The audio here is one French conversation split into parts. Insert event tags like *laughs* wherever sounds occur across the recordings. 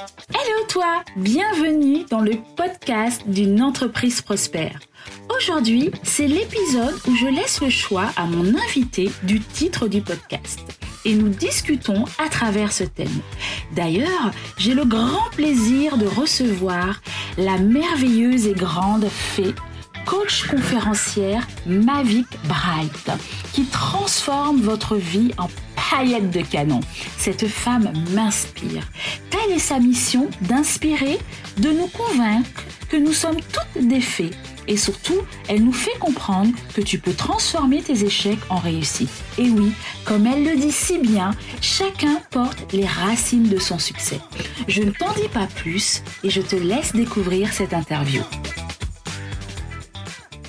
Hello toi, bienvenue dans le podcast d'une entreprise prospère. Aujourd'hui, c'est l'épisode où je laisse le choix à mon invité du titre du podcast. Et nous discutons à travers ce thème. D'ailleurs, j'ai le grand plaisir de recevoir la merveilleuse et grande fée coach conférencière Mavic Bright, qui transforme votre vie en paillettes de canon. Cette femme m'inspire. Telle est sa mission d'inspirer, de nous convaincre que nous sommes toutes des fées. Et surtout, elle nous fait comprendre que tu peux transformer tes échecs en réussite. Et oui, comme elle le dit si bien, chacun porte les racines de son succès. Je ne t'en dis pas plus et je te laisse découvrir cette interview.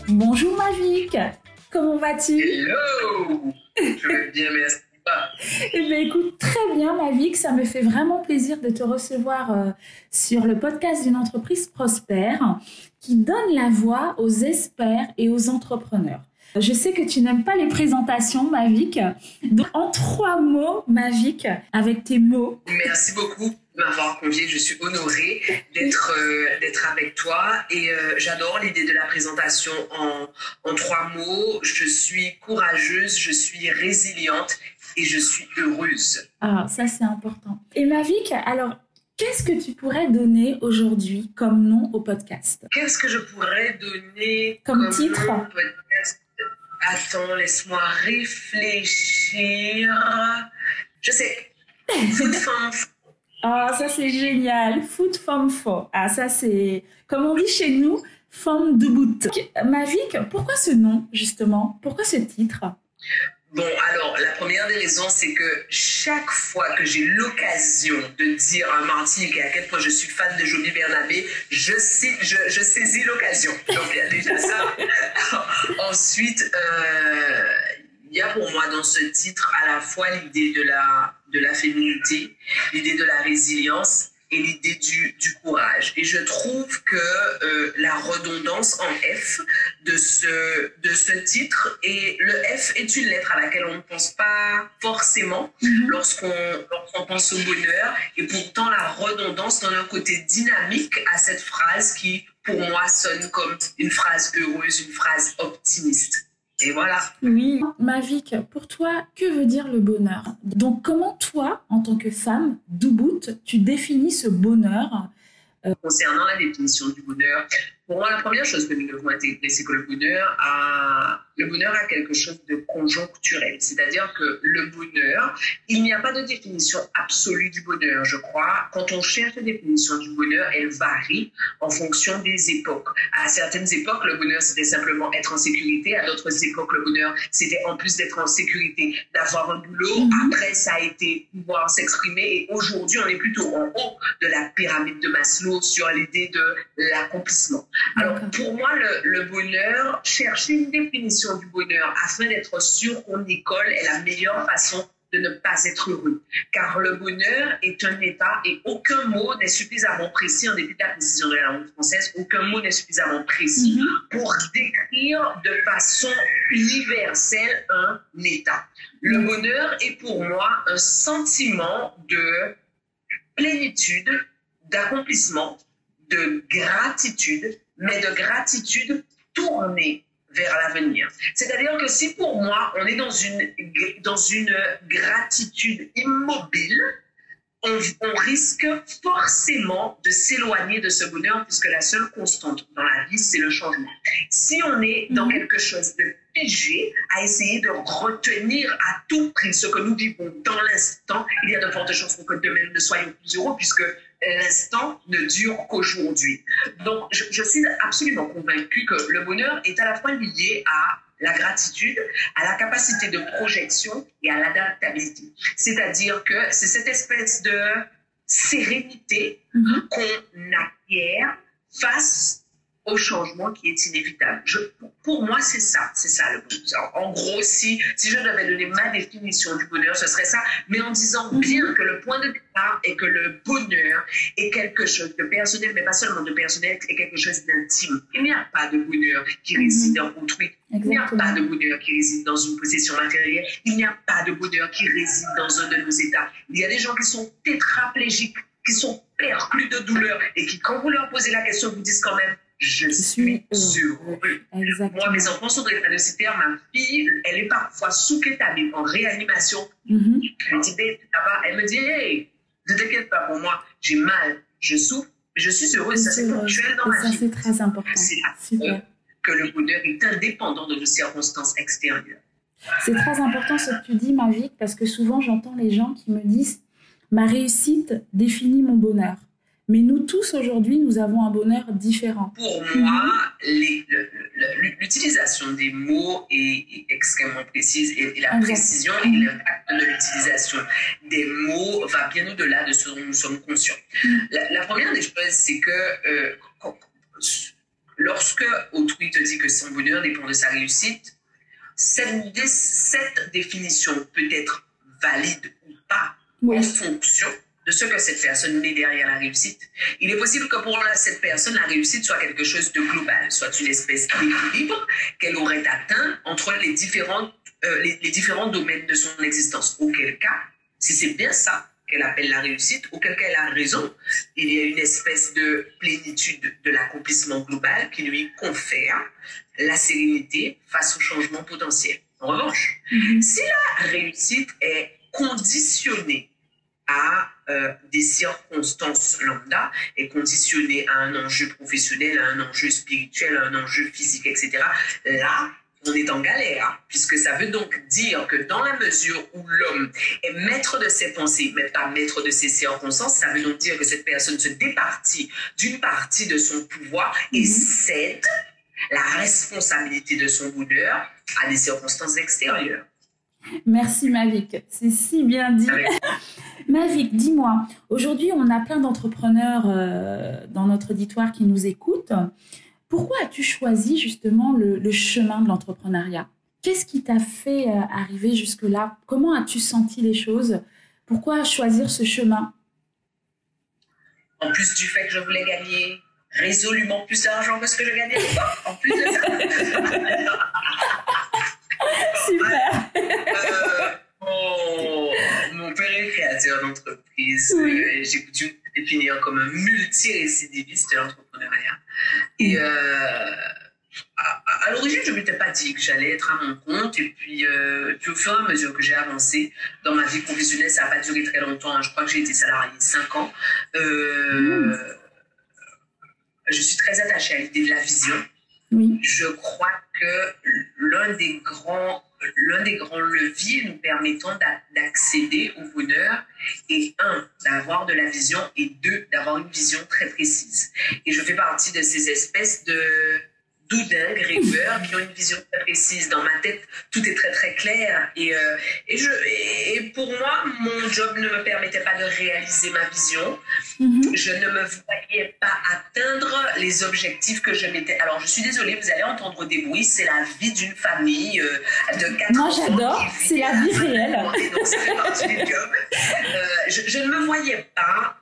Bonjour Mavic, comment vas-tu? Eh bien, écoute, très bien, Mavic. Ça me fait vraiment plaisir de te recevoir euh, sur le podcast d'une entreprise prospère qui donne la voix aux experts et aux entrepreneurs. Je sais que tu n'aimes pas les présentations, Mavic. Donc, en trois mots, Mavic, avec tes mots. Merci beaucoup de m'avoir convié. Je suis honorée d'être euh, d'être avec toi et euh, j'adore l'idée de la présentation en, en trois mots. Je suis courageuse, je suis résiliente et je suis heureuse. Ah, ça c'est important. Et Mavic, alors, qu'est-ce que tu pourrais donner aujourd'hui comme nom au podcast? Qu'est-ce que je pourrais donner Comme titre? nom au podcast? Attends, laisse-moi réfléchir. Je sais. Food *laughs* Femme. Ah, ça c'est génial. Food femme fort. Ah, ça c'est, comme on dit chez nous, femme de bout. Mavic, pourquoi ce nom, justement? Pourquoi ce titre? Bon, alors, la première des raisons, c'est que chaque fois que j'ai l'occasion de dire à Martinique à quel point je suis fan de Joby Bernabé, je, sais, je, je saisis l'occasion. Donc, il y a déjà ça. *laughs* Ensuite, euh, il y a pour moi dans ce titre à la fois l'idée de la, de la féminité, l'idée de la résilience et l'idée du, du courage. Et je trouve que euh, la redondance en F de ce, de ce titre, et le F est une lettre à laquelle on ne pense pas forcément lorsqu'on lorsqu'on pense au bonheur, et pourtant la redondance donne un côté dynamique à cette phrase qui, pour moi, sonne comme une phrase heureuse, une phrase optimiste. Et voilà. Oui, Mavic, pour toi, que veut dire le bonheur? Donc, comment toi, en tant que femme, Doubout, tu définis ce bonheur? Concernant la définition du bonheur, pour moi, la première chose que nous devons intégrer, c'est que le bonheur a, le bonheur a quelque chose de conjoncturel. C'est-à-dire que le bonheur, il n'y a pas de définition absolue du bonheur, je crois. Quand on cherche la définition du bonheur, elle varie en fonction des époques. À certaines époques, le bonheur, c'était simplement être en sécurité. À d'autres époques, le bonheur, c'était en plus d'être en sécurité, d'avoir un boulot. Après, ça a été pouvoir s'exprimer. Et aujourd'hui, on est plutôt en haut de la pyramide de Maslow sur l'idée de l'accomplissement. Alors, pour moi, le, le, bonheur, chercher une définition du bonheur afin d'être sûr qu'on y colle est la meilleure façon de ne pas être heureux. Car le bonheur est un état et aucun mot n'est suffisamment précis, en dépit de la précision de la langue française, aucun mot n'est suffisamment précis mm -hmm. pour décrire de façon universelle un état. Le bonheur est pour moi un sentiment de plénitude, d'accomplissement, de gratitude, mais de gratitude tournée vers l'avenir. C'est-à-dire que si pour moi, on est dans une, dans une gratitude immobile, on, on risque forcément de s'éloigner de ce bonheur puisque la seule constante dans la vie, c'est le changement. Si on est dans quelque chose de à essayer de retenir à tout prix ce que nous vivons dans l'instant, il y a de fortes chances pour que demain nous ne soyons plus heureux puisque l'instant ne dure qu'aujourd'hui. Donc, je, je, suis absolument convaincue que le bonheur est à la fois lié à la gratitude, à la capacité de projection et à l'adaptabilité. C'est-à-dire que c'est cette espèce de sérénité mm -hmm. qu'on acquiert face au changement qui est inévitable. Je, pour moi, c'est ça, c'est ça le bonheur. En gros, si, si je devais donner ma définition du bonheur, ce serait ça, mais en disant bien que le point de départ est que le bonheur est quelque chose de personnel, mais pas seulement de personnel, est quelque chose d'intime. Il n'y a pas de bonheur qui réside en autrui. Il n'y a pas de bonheur qui réside dans une possession matérielle. Il n'y a pas de bonheur qui réside dans un de nos états. Il y a des gens qui sont tétraplégiques, qui sont plus de douleur et qui, quand vous leur posez la question, vous disent quand même je suis heureux. Moi, mes enfants sont drépanocytaires. Ma fille, elle est parfois sous kétamine, en réanimation. Mm Elle me dit, Elle me dit, hey, ne t'inquiète pas pour moi. J'ai mal, je souffre, mais je suis heureuse. Ça, c'est ponctuel dans ma vie. Ça, c'est très important. C'est que le bonheur est indépendant de nos circonstances extérieures. C'est très important ce que tu dis, Mavic, parce que souvent j'entends les gens qui me disent ma réussite définit mon bonheur. Mais nous tous aujourd'hui, nous avons un bonheur différent. Pour moi, l'utilisation des mots est, extrêmement précise et, la précision et l'impact de l'utilisation des mots va bien au-delà de ce dont nous sommes conscients. Mm. La, première des choses, c'est que euh, lorsque autrui te dit que son bonheur dépend de sa réussite, cette, cette définition peut être valide ou pas en fonction de ce que cette personne met derrière la réussite. Il est possible que pour cette personne, la réussite soit quelque chose de global, soit une espèce d'équilibre qu'elle aurait atteint entre les, différentes, euh, les, différents domaines de son existence. Auquel cas, si c'est bien ça qu'elle appelle la réussite, auquel cas elle a raison, il y a une espèce de plénitude de l'accomplissement global qui lui confère la sérénité face au changement potentiel. En revanche, mm-hmm. si la réussite est conditionnée à euh, des circonstances lambda et conditionnée à un enjeu professionnel, à un enjeu spirituel, à un enjeu physique, etc. Là, on est en galère, puisque ça veut donc dire que dans la mesure où l'homme est maître de ses pensées, mais pas maître de ses circonstances, ça veut donc dire que cette personne se départit d'une partie de son pouvoir et mhm. cède la responsabilité de son bonheur à des circonstances extérieures. Merci Mavic, c'est si bien dit. *laughs* Mavic, dis-moi, aujourd'hui on a plein d'entrepreneurs euh, dans notre auditoire qui nous écoutent. Pourquoi as-tu choisi justement le, chemin de l'entrepreneuriat? Qu'est-ce qui t'a fait euh, arriver jusque-là? Comment as-tu senti les choses? Pourquoi choisir ce chemin? En plus du fait que je voulais gagner résolument plus d'argent que ce que je gagnais en plus de ça. *laughs* Super. Euh, mon, père est créateur d'entreprise. Euh, j'ai coutume de définir comme un multirécidiviste de l'entrepreneuriat. Et euh, à, l'origine, je ne m'étais pas dit que j'allais être à mon compte. Et puis, au fur et à mesure que j'ai avancé dans ma vie professionnelle, ça n'a pas duré très longtemps. Hein. Je crois que j'ai été salarié 5 ans. Mmh. Je suis très attachée à l'idée de la vision. Je crois que l'un des grands l'un des grands leviers nous permettant d'accéder au bonheur est un, d'avoir de la vision et deux, d'avoir une vision très précise. Et je fais partie de ces espèces de, doudins, rêveurs, qui ont une vision très précise. Dans ma tête, tout est très très clair. Et, euh, et, je, et pour moi, mon job ne me permettait pas de réaliser ma vision. Mhm. Je ne me voyais pas atteindre les objectifs que je m'étais. Alors, je suis désolée, vous allez entendre des bruits. C'est la vie d'une famille euh, de quatre Moi, j'adore. C'est la vie réelle. Donc, ça fait partie du job. Euh, je, je, ne me voyais pas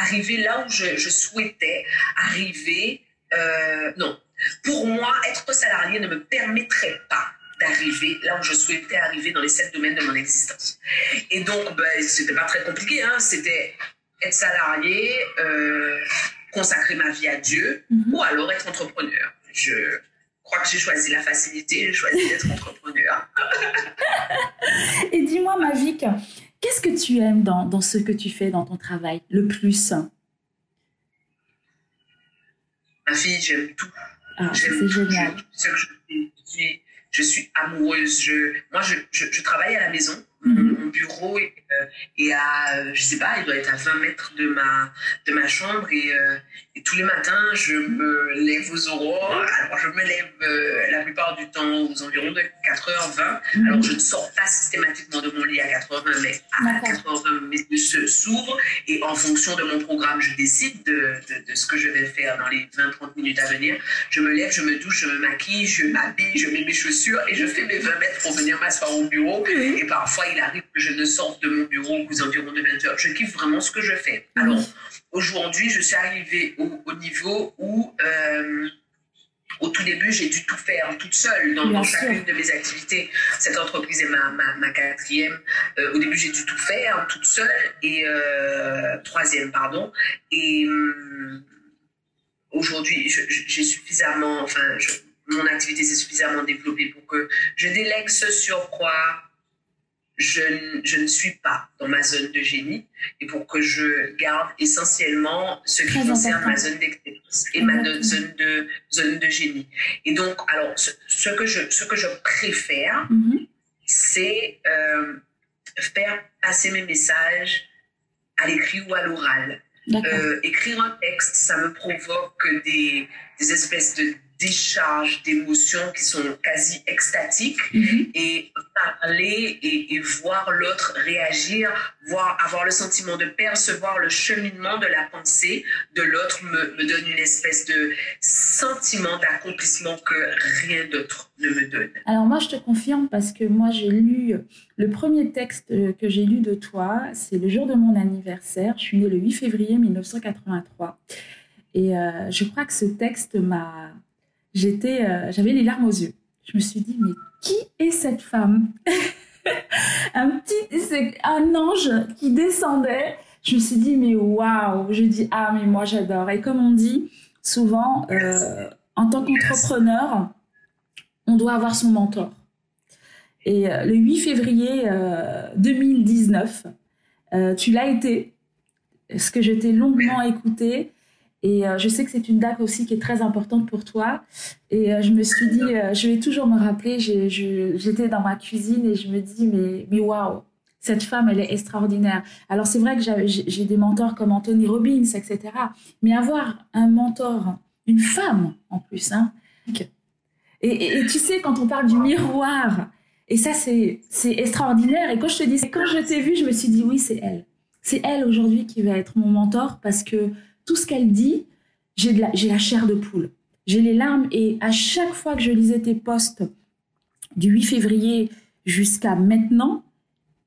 arriver là où je, je souhaitais arriver. non, pour moi, être salarié ne me permettrait pas d'arriver là où je souhaitais arriver dans les sept domaines de mon existence. Et donc, ben, c'était pas très compliqué. Hein. C'était être salarié, euh, consacrer ma vie à Dieu, mhm. ou alors être entrepreneur. Je crois que j'ai choisi la facilité, j'ai choisi d'être entrepreneur. *laughs* Et dis-moi, Mavic, qu'est-ce que tu aimes dans, dans ce que tu fais dans ton travail le plus? Ma fille, j'aime tout. Ah, c'est génial. Je, je, je, suis amoureuse. Je, moi, je, je, travaille à la maison. Mhm. Mon bureau est, euh, est, à, je sais pas, il doit être à 20 mètres de ma, de ma chambre. Et, euh, et tous les matins, je me lève aux aurores. Alors, je me lève euh, la plupart du temps aux environs de 4h20. Mhm. Alors, je ne sors pas systématiquement de mon lit à 4h20, mais à 4h20, mes yeux s'ouvrent. Et en fonction de mon programme, je décide de, de, ce que je vais faire dans les 20-30 minutes à venir. Je me lève, je me douche, je me maquille, je m'habille, je mets mes chaussures et je fais mes 20 mètres pour venir m'asseoir au bureau. Et parfois, il arrive que je ne sorte de mon bureau aux environs de 20h. Je kiffe vraiment ce que je fais. Alors, Aujourd'hui, je suis arrivée au, niveau où euh, au tout début, j'ai dû tout faire toute seule dans, chacune de mes activités. Cette entreprise est ma, ma, quatrième. Euh, au début, j'ai dû tout faire toute seule et euh, troisième, pardon. Et hum, aujourd'hui, j'ai suffisamment, enfin, mon activité s'est suffisamment développée pour que je délègue ce sur quoi je, je, ne suis pas dans ma zone de génie et pour que je garde essentiellement ce qui concerne ma zone d'excellence et ma zone de, zone de génie. Et donc, alors, ce, que, je, ce que je préfère, mm-hmm. c'est euh, faire passer mes messages à l'écrit ou à l'oral. Euh, écrire un texte, ça me provoque des, des espèces de décharge d'émotions qui sont quasi extatiques mhm. et parler et, voir l'autre réagir, voir, avoir le sentiment de percevoir le cheminement de la pensée de l'autre me, me, donne une espèce de sentiment d'accomplissement que rien d'autre ne me donne. Alors moi je te confirme parce que moi j'ai lu le premier texte que j'ai lu de toi, c'est le jour de mon anniversaire, je suis née le 8 février 1983. Et euh, je crois que ce texte m'a j'étais, euh, j'avais les larmes aux yeux. Je me suis dit, mais qui est cette femme? *laughs* Un petit, c'est un ange qui descendait. Je me suis dit, mais waouh Je dis, ah, mais moi j'adore. Et comme on dit souvent, euh, en tant qu'entrepreneur, on doit avoir son mentor. Et euh, le 8 février 2019, tu l'as été, ce que je t'ai longuement écouté? Et euh, je sais que c'est une date aussi qui est très importante pour toi. Et euh, je me suis dit, euh, je vais toujours me rappeler, j'étais dans ma cuisine et je me dis, mais, mais waouh, cette femme, elle est extraordinaire. Alors c'est vrai que j'ai des mentors comme Anthony Robbins, etc. Mais avoir un mentor, une femme en plus, hein, et, et, tu sais, quand on parle du miroir, et ça c'est extraordinaire. Et quand je te dis, quand je t'ai vue, je me suis dit, oui, c'est elle. C'est elle aujourd'hui qui va être mon mentor parce que tout ce qu'elle dit, j'ai la, la chair de poule. J'ai les larmes et à chaque fois que je lisais tes posts du 8 février jusqu'à maintenant,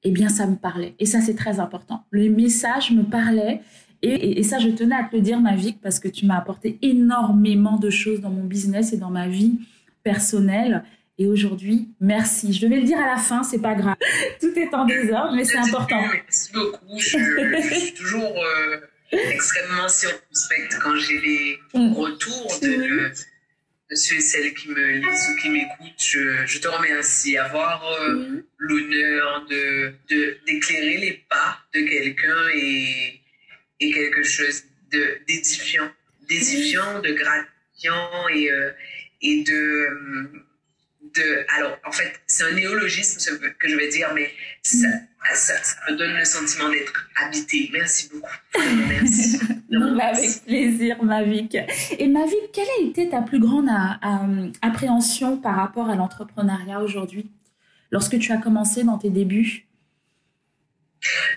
eh bien, ça me parlait. Et ça, c'est très important. Les messages me parlaient. Et, ça, je tenais à te le dire, Mavic, parce que tu m'as apporté énormément de choses dans mon business et dans ma vie personnelle. Et aujourd'hui, merci. Je devais le dire à la fin, c'est pas grave. *laughs* Tout est en désordre, mais c'est important. Merci beaucoup. Je, suis toujours euh, extrêmement circonspecte quand j'ai les mm. retours de, ceux et celles qui me lisent ou qui m'écoutent. Je, te remercie. Avoir euh, mm. l'honneur de, d'éclairer les pas de quelqu'un et, et quelque chose de, d'édifiant, d'édifiant, de gratifiant et, euh, et de alors, en fait, c'est un néologisme que je vais dire, mais ça, me donne le sentiment d'être habité. Merci beaucoup. Merci. *laughs* avec plaisir, Mavic. Et Mavic, quelle a été ta plus grande appréhension par rapport à l'entrepreneuriat aujourd'hui Lorsque tu as commencé dans tes débuts?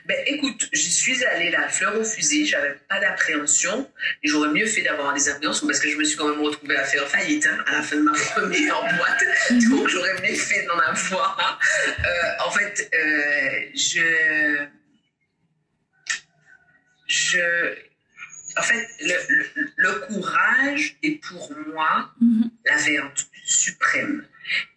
Ben, écoute, j'y suis allée la fleur au fusil, j'avais pas d'appréhension et j'aurais mieux fait d'avoir des appréhensions parce que je me suis quand même retrouvée à faire faillite hein, à la fin de ma *laughs* première boîte, donc j'aurais mieux fait d'en avoir. Euh, en fait, euh, je, je, en fait, le, le, courage est pour moi mhm. la vertu suprême.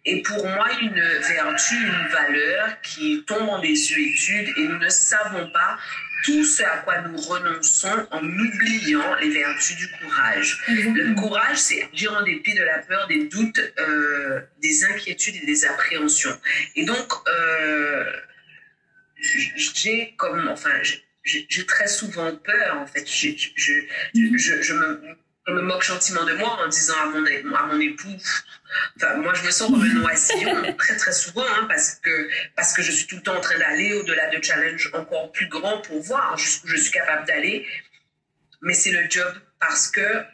Et pour moi, une vertu, une valeur qui tombe en désuétude et nous ne savons pas tout ce à quoi nous renonçons en oubliant les vertus du courage. Le courage, c'est agir en dépit de la peur, des doutes, euh, des inquiétudes et des appréhensions. Et donc, euh, j'ai comme, enfin, j'ai très souvent peur, en fait. Je, je, je, je me je me moque gentiment de moi en disant à mon, à mon époux, enfin, moi je me sens comme un *laughs* oisillon très très souvent hein, parce, que, parce que je suis tout le temps en train d'aller au-delà de challenges encore plus grands pour voir jusqu'où je suis capable d'aller. Mais c'est le job parce que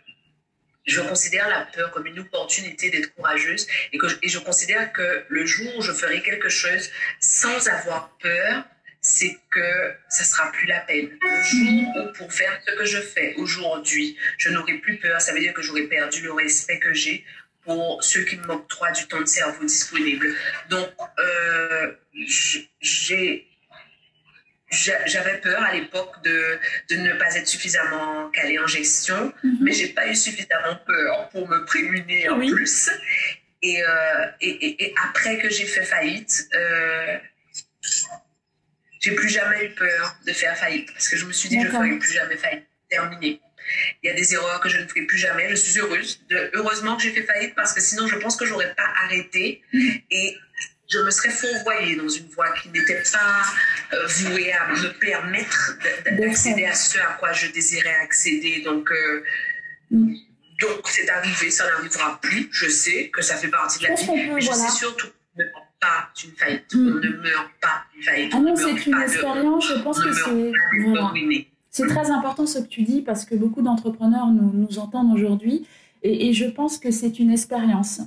je considère la peur comme une opportunité d'être courageuse et, que, et je considère que le jour où je ferai quelque chose sans avoir peur, c'est que ça sera plus la peine. Le jour où pour faire ce que je fais aujourd'hui, je n'aurai plus peur, ça veut dire que j'aurai perdu le respect que j'ai pour ceux qui m'octroient du temps de cerveau disponible. Donc, euh, j'ai j'avais peur à l'époque de, de, ne pas être suffisamment calée en gestion, mm-hmm. mais j'ai pas eu suffisamment peur pour me prémunir en plus. Et, euh, et, et, après que j'ai fait faillite, euh, j'ai plus jamais eu peur de faire faillite parce que je me suis dit je ne ferai plus jamais faillite. Terminé. Il y a des erreurs que je ne ferai plus jamais. Je suis heureuse. De, heureusement que j'ai fait faillite parce que sinon je pense que j'aurais pas arrêté mm-hmm. et je me serais fourvoyée dans une voie qui n'était pas euh, vouée à me permettre d'accéder à ce à quoi je désirais accéder. Donc, euh, mm. donc c'est arrivé, ça n'arrivera plus. Je sais que ça fait partie de la vie, mais je sais surtout ne pas d'une faillite. Mm. On ne meurt pas d'une faillite. Ah non, c'est une expérience, je pense que c'est. C'est très important ce que tu dis parce que beaucoup d'entrepreneurs nous, nous entendent aujourd'hui et, et je pense que c'est une expérience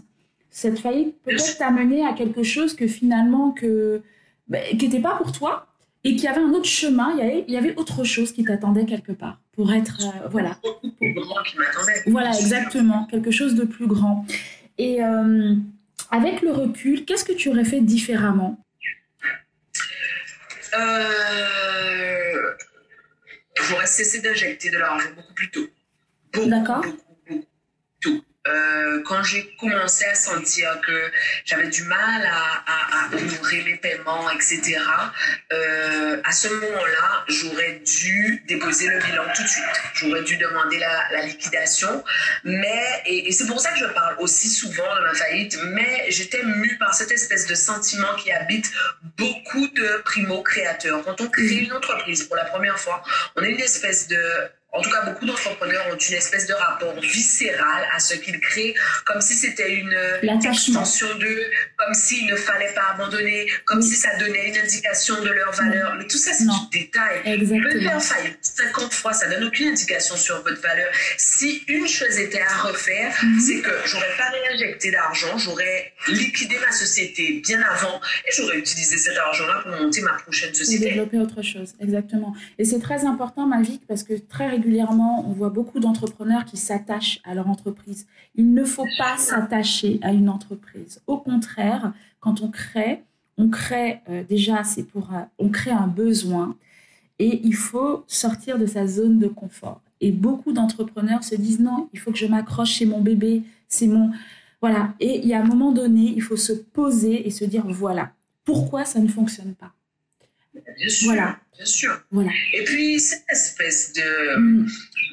cette faillite peut-être t'a mené à quelque chose que finalement que bah, qui n'était pas pour toi et qu'il y avait un autre chemin, il y avait, il y avait autre chose qui t'attendait quelque part pour être euh, voilà. Voilà exactement quelque chose de plus grand. Et euh, avec le recul, qu'est-ce que tu aurais fait différemment? Euh, J'aurais cessé d'injecter de l'argent beaucoup plus tôt. D'accord. Euh, quand j'ai commencé à sentir que j'avais du mal à, à, à, ouvrir les paiements, etc., euh, à ce moment-là, j'aurais dû déposer le bilan tout de suite. J'aurais dû demander la, la liquidation. Mais, et, et c'est pour ça que je parle aussi souvent de ma faillite, mais j'étais mue par cette espèce de sentiment qui habite beaucoup de primo-créateurs. Quand on crée une entreprise pour la première fois, on a une espèce de en tout cas, beaucoup d'entrepreneurs ont une espèce de rapport viscéral à ce qu'ils créent, comme si c'était une extension d'eux, comme s'il ne fallait pas abandonner, comme si ça donnait une indication de leur valeur. Mais tout ça, c'est du détail. Exactement. faire 50 fois, ça donne aucune indication sur votre valeur. Si une chose était à refaire, mhm. c'est que j'aurais pas réinjecté d'argent, j'aurais liquidé ma société bien avant et j'aurais utilisé cet argent-là pour monter ma prochaine société. Et développer autre chose, exactement. Et c'est très important, Mavic, parce que très régulièrement, on voit beaucoup d'entrepreneurs qui s'attachent à leur entreprise. Il ne faut pas s'attacher à une entreprise. Au contraire, quand on crée, on crée euh, déjà, c'est pour, on crée un besoin et il faut sortir de sa zone de confort. Et beaucoup d'entrepreneurs se disent non, il faut que je m'accroche chez mon bébé, c'est mon voilà. Et il y a un moment donné, il faut se poser et se dire voilà, pourquoi ça ne fonctionne pas? Bien sûr. Voilà. Bien sûr. Voilà. Et puis, cette espèce de, mm.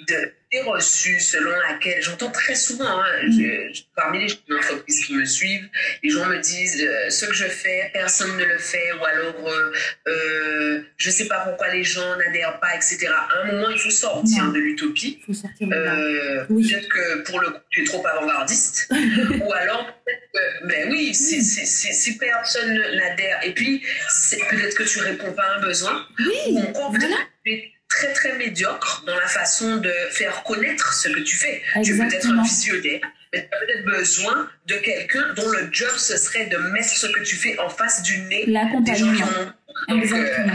de reçue selon laquelle j'entends très souvent, hein, mm. parmi les entreprises qui me suivent, les gens me disent euh, ce que je fais, personne ne le fait, ou alors euh, euh, je sais pas pourquoi les gens n'adhèrent pas, etc. À un moment, il faut sortir de l'utopie. Euh, peut-être que pour le coup, tu es trop avant-gardiste, *laughs* ou alors peut-être que, ben oui, si, si, si, personne n'adhère, et puis peut-être que tu réponds pas à un besoin, oui, ou encore très très médiocre dans la façon de faire connaître ce que tu fais. Tu peux être un visionnaire, mais tu as peut-être besoin de quelqu'un dont le job ce serait de mettre ce que tu fais en face du nez des gens qui ont donc, euh,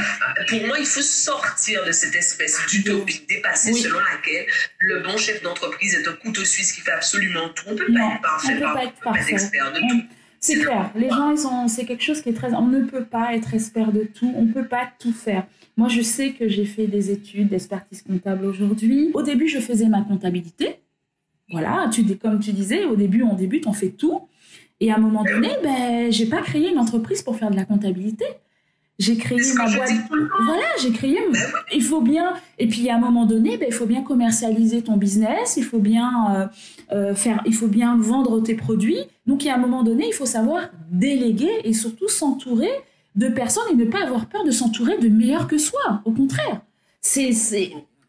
pour moi, il faut sortir de cette espèce d'utopie dépassée selon laquelle le bon chef d'entreprise est un couteau suisse qui fait absolument tout. On ne peut pas être parfait, on peut pas être expert de tout. C'est clair. Les gens, ils ont, c'est quelque chose qui est très. On ne peut pas être expert de tout. On ne peut pas tout faire. Moi, je sais que j'ai fait des études d'expertise comptable aujourd'hui. Au début, je faisais ma comptabilité. Voilà, tu, comme tu disais, au début, on débute, on fait tout. Et à un moment donné, ben, j'ai pas créé une entreprise pour faire de la comptabilité. J'ai créé ma boîte. Voilà, j'ai créé. Il faut bien. Et puis à un moment donné, ben, il faut bien commercialiser ton business. Il faut bien euh, euh, faire. Il faut bien vendre tes produits. Donc, a un moment donné, il faut savoir déléguer et surtout s'entourer de personnes et ne pas avoir peur de s'entourer de meilleurs que soi. Au contraire, c'est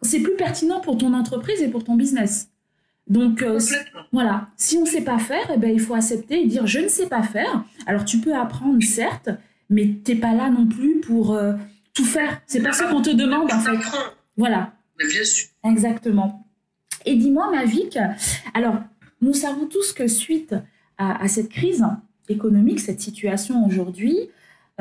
c'est plus pertinent pour ton entreprise et pour ton business. Donc euh, voilà, si on ne sait pas faire, eh ben, il faut accepter et dire je ne sais pas faire. Alors tu peux apprendre certes, mais t'es pas là non plus pour euh, tout faire. C'est pas ça qu'on te demande en fait. Voilà. bien sûr. Exactement. Et dis-moi, Mavic, alors nous savons tous que suite à, à cette crise économique, cette situation aujourd'hui,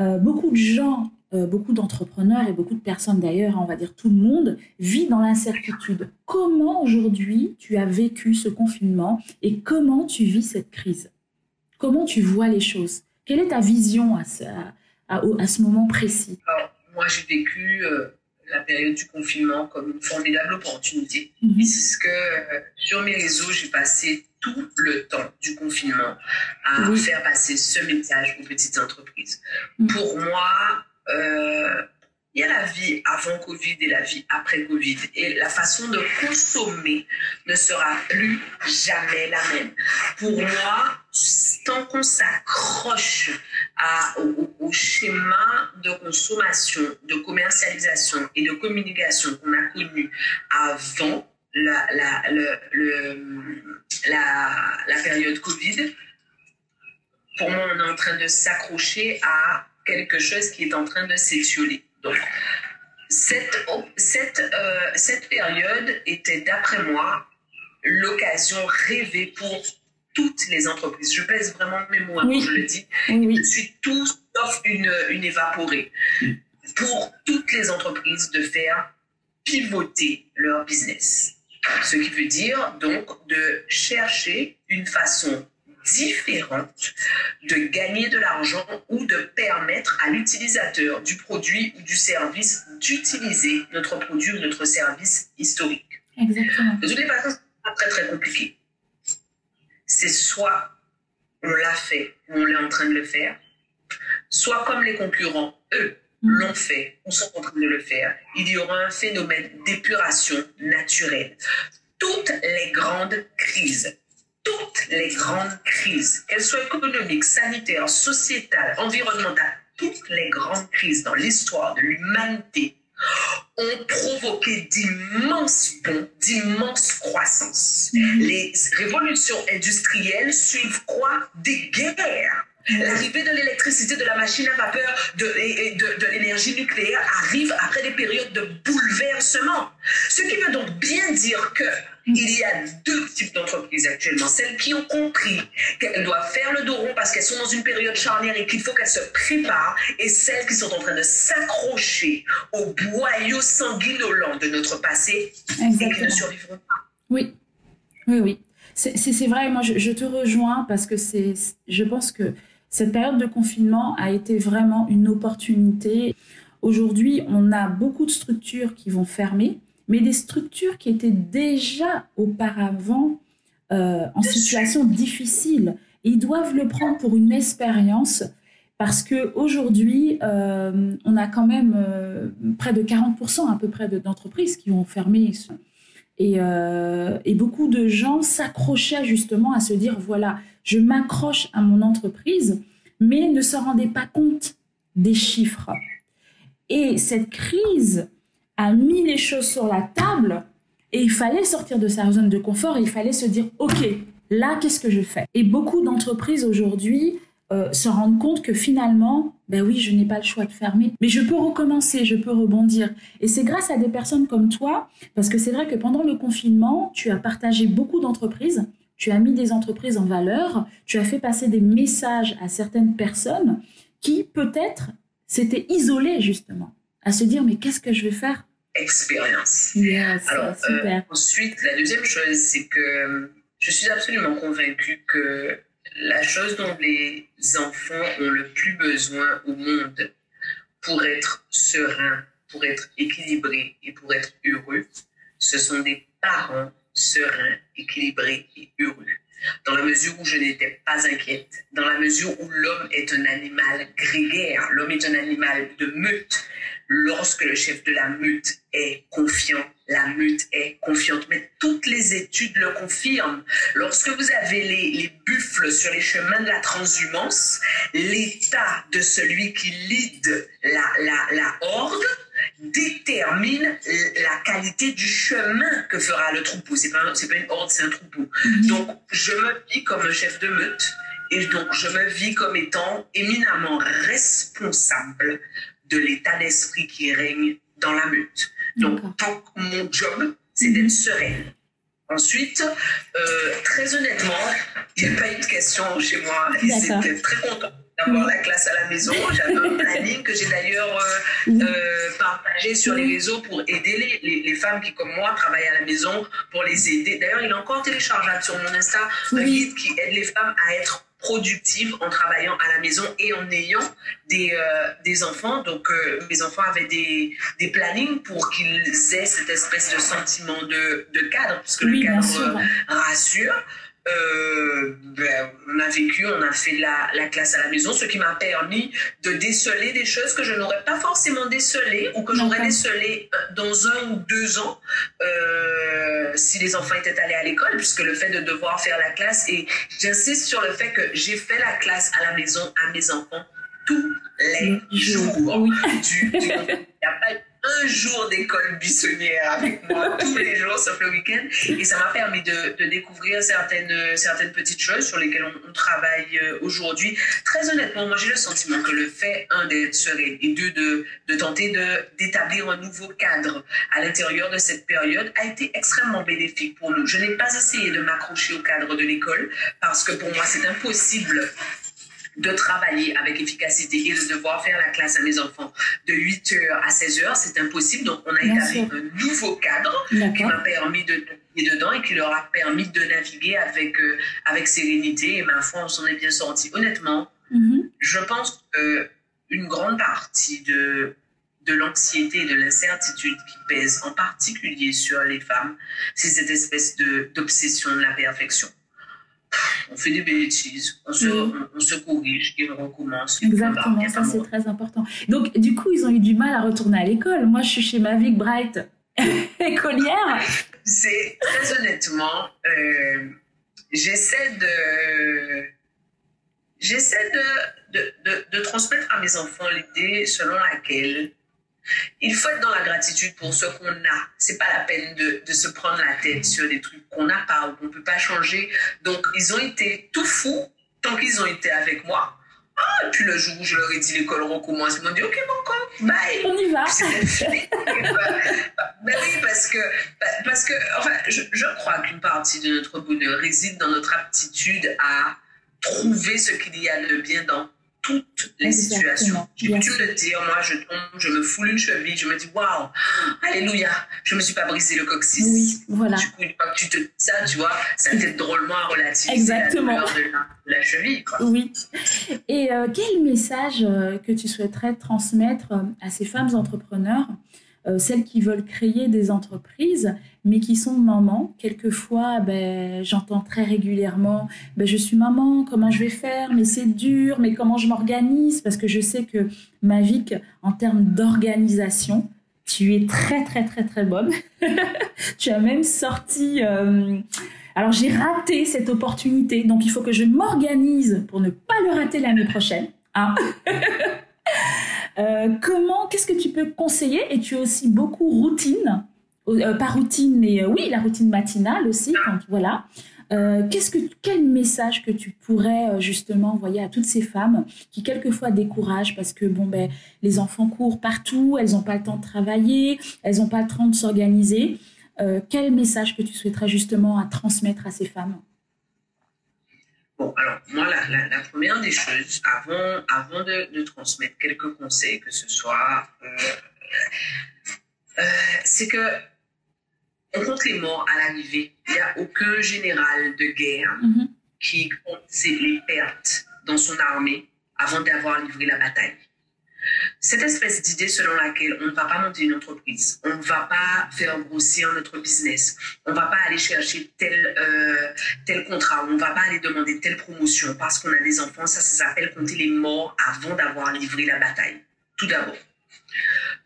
euh, beaucoup de gens, euh, beaucoup d'entrepreneurs et beaucoup de personnes d'ailleurs, on va dire tout le monde, vit dans l'incertitude. Comment aujourd'hui tu as vécu ce confinement et comment tu vis cette crise? Comment tu vois les choses? Quelle est ta vision à ce, à, ce moment précis? Moi, j'ai vécu la période du confinement comme une formidable opportunité. Mhm. C'est que euh, sur mes réseaux, j'ai passé tout le temps du confinement à faire passer ce message aux petites entreprises. Mhm. Pour moi, euh, il y a la vie avant Covid et la vie après Covid. Et la façon de consommer ne sera plus jamais la même. Pour moi, tant qu'on s'accroche au, schéma de consommation, de commercialisation et de communication qu'on a connu avant la, la période Covid, pour moi, on est en train de s'accrocher à quelque chose qui est en train de s'étioler. Donc, cette, cette, euh, cette période était, d'après moi, l'occasion rêvée pour toutes les entreprises. Je pèse vraiment mes mots quand je le dis. Je suis tout sauf une, une évaporée. Pour toutes les entreprises de faire pivoter leur business. Ce qui veut dire donc de chercher une façon différente de gagner de l'argent ou de permettre à l'utilisateur du produit ou du service d'utiliser notre produit ou notre service historique. Exactement. De toutes les façons, c'est pas très très compliqué. C'est soit on l'a fait ou on est en train de le faire, soit comme les concurrents, eux, mm. l'ont fait ou sont en train de le faire, il y aura un phénomène d'épuration naturelle. Toutes les grandes crises toutes les grandes crises, qu'elles soient économiques, sanitaires, sociétales, environnementales, toutes les grandes crises dans l'histoire de l'humanité ont provoqué d'immenses bons, d'immenses croissances. Mm-hmm. Les révolutions industrielles suivent quoi? Des guerres. L'arrivée de l'électricité, de la machine à vapeur de, et de, de l'énergie nucléaire arrive après des périodes de bouleversement. Ce qui veut donc bien dire que il y a deux types d'entreprises actuellement. Celles qui ont compris qu'elles doivent faire le dos rond parce qu'elles sont dans une période charnière et qu'il faut qu'elles se préparent, et celles qui sont en train de s'accrocher au boyau sanguinolent de notre passé et qui ne survivront pas. Oui, oui, oui. C'est vrai, moi je, je, te rejoins parce que c'est, je pense que cette période de confinement a été vraiment une opportunité. Aujourd'hui, on a beaucoup de structures qui vont fermer mais des structures qui étaient déjà auparavant euh, en situation difficile. Ils doivent le prendre pour une expérience parce que aujourd'hui, euh, on a quand même euh, près de 40% à peu près d'entreprises qui ont fermé. Et, et beaucoup de gens s'accrochaient justement à se dire, voilà, je m'accroche à mon entreprise, mais ne se rendaient pas compte des chiffres. Et cette crise a mis les choses sur la table et il fallait sortir de sa zone de confort, il fallait se dire, OK, là, qu'est-ce que je fais? Et beaucoup d'entreprises aujourd'hui euh, se rendent compte que finalement, ben oui, je n'ai pas le choix de fermer, mais je peux recommencer, je peux rebondir. Et c'est grâce à des personnes comme toi, parce que c'est vrai que pendant le confinement, tu as partagé beaucoup d'entreprises, tu as mis des entreprises en valeur, tu as fait passer des messages à certaines personnes qui peut-être s'étaient isolées justement à se dire mais qu'est-ce que je vais faire? Expérience. Alors euh, ensuite, la deuxième chose, c'est que je suis absolument convaincue que la chose dont les enfants ont le plus besoin au monde pour être sereins, pour être équilibrés et pour être heureux, ce sont des parents sereins, équilibrés et heureux. Dans la mesure où je n'étais pas inquiète, dans la mesure où l'homme est un animal grégaire, l'homme est un animal de meute, lorsque le chef de la meute est confiant, la meute est confiante. Mais toutes les études le confirment. Lorsque vous avez les, les buffles sur les chemins de la transhumance, l'état de celui qui lead la, la, la horde détermine la qualité du chemin que fera le troupeau. C'est pas, pas une horde, c'est un troupeau. Mhm. Donc, je me vis comme un chef de meute. Et donc, je me vis comme étant éminemment responsable de l'état d'esprit qui règne dans la meute. Donc, mon job, c'est d'être mhm. sereine. Ensuite, euh, très honnêtement, il n'y a pas eu de question chez moi. Et c'était très content d'avoir la classe à la maison. J'avais un planning que j'ai d'ailleurs euh, euh, partagé sur les réseaux pour aider les, les, femmes qui, comme moi, travaillent à la maison, pour les aider. D'ailleurs, il est encore téléchargeable sur mon Insta, un guide qui aide les femmes à être productive en travaillant à la maison et en ayant des, euh, des enfants. Donc, euh, mes enfants avaient des, des plannings pour qu'ils aient cette espèce de sentiment de, de cadre, puisque le cadre rassure. Euh, ben, on a vécu, on a fait la, la, classe à la maison, ce qui m'a permis de déceler des choses que je n'aurais pas forcément décelées ou que j'aurais décelées euh, dans un ou deux ans euh, si les enfants étaient allés à l'école, puisque le fait de devoir faire la classe, et j'insiste sur le fait que j'ai fait la classe à la maison à mes enfants tous les jours. Un jour d'école buissonnière avec moi *laughs* tous les jours, sauf le week-end. Et ça m'a permis de, de, découvrir certaines, certaines petites choses sur lesquelles on, travaille euh, aujourd'hui. Très honnêtement, moi j'ai le sentiment que le fait, un, d'être sereine et deux, de, de tenter d'établir un nouveau cadre à l'intérieur de cette période a été extrêmement bénéfique pour nous. Je n'ai pas essayé de m'accrocher au cadre de l'école parce que pour moi c'est impossible de travailler avec efficacité et de devoir faire la classe à mes enfants de 8h à 16h, c'est impossible. Donc, on a établi un nouveau cadre qui m'a permis de dedans et qui leur a permis de naviguer avec, euh, avec sérénité. Et ma foi, on s'en est bien sorti. Honnêtement, mm-hmm. je pense qu'une grande partie de, de l'anxiété et de l'incertitude qui pèse en particulier sur les femmes, c'est cette espèce d'obsession de la perfection on fait des bêtises, on se, on, se corrige et on recommence. Exactement, ça c'est très important. Donc, du coup, ils ont eu du mal à retourner à l'école. Moi, je suis chez Mavic Bright, *laughs* écolière. C'est très honnêtement, euh, j'essaie de. J'essaie de, de, de, de transmettre à mes enfants l'idée selon laquelle il faut être dans la gratitude pour ce qu'on a. C'est pas la peine de, de, se prendre la tête sur des trucs qu'on n'a pas ou qu'on peut pas changer. Donc, ils ont été tout fous tant qu'ils ont été avec moi. Ah, et puis le jour où je leur ai dit l'école recommence, ils m'ont dit ok mon corps, bye. On y va. *laughs* ben oui, parce que, parce que enfin, je, je crois qu'une partie de notre bonheur réside dans notre aptitude à trouver ce qu'il y a de bien dans toutes les situations. J'ai coutume de dire, moi, je tombe, je me foule une cheville, je me dis, waouh, alléluia, je me suis pas brisé le coccyx. Oui, voilà. Du coup, une fois que tu te dis ça, tu vois, ça t'aide drôlement à relativiser Exactement. la douleur de la, cheville. Quoi. Oui. Et euh, quel message euh, que tu souhaiterais transmettre euh, à ces femmes entrepreneurs euh, celles qui veulent créer des entreprises, mais qui sont mamans. Quelquefois, ben, j'entends très régulièrement, ben, je suis maman, comment je vais faire, mais c'est dur, mais comment je m'organise, parce que je sais que Mavic, en termes d'organisation, tu es très très très très bonne. *laughs* tu as même sorti... Euh, alors j'ai raté cette opportunité, donc il faut que je m'organise pour ne pas le rater l'année prochaine. Hein? *laughs* Euh, comment, qu'est-ce que tu peux conseiller? Et tu as aussi beaucoup routine, euh, pas routine, mais euh, oui, la routine matinale aussi. voilà. qu'est-ce que, quel message que tu pourrais justement envoyer à toutes ces femmes qui quelquefois découragent parce que bon ben les enfants courent partout, elles n'ont pas le temps de travailler, elles n'ont pas le temps de s'organiser. quel message que tu souhaiterais justement à transmettre à ces femmes? Bon, alors, moi, la, première des choses, avant, avant de, transmettre quelques conseils, que ce soit, euh, euh, c'est que on compte les morts à l'arrivée. Il n'y a aucun général de guerre mm-hmm. qui compte les pertes dans son armée avant d'avoir livré la bataille cette espèce d'idée selon laquelle on ne va pas monter une entreprise, on ne va pas faire grossir notre business, on ne va pas aller chercher tel, euh, tel contrat, on ne va pas aller demander telle promotion parce qu'on a des enfants, ça, ça s'appelle compter les morts avant d'avoir livré la bataille. Tout d'abord.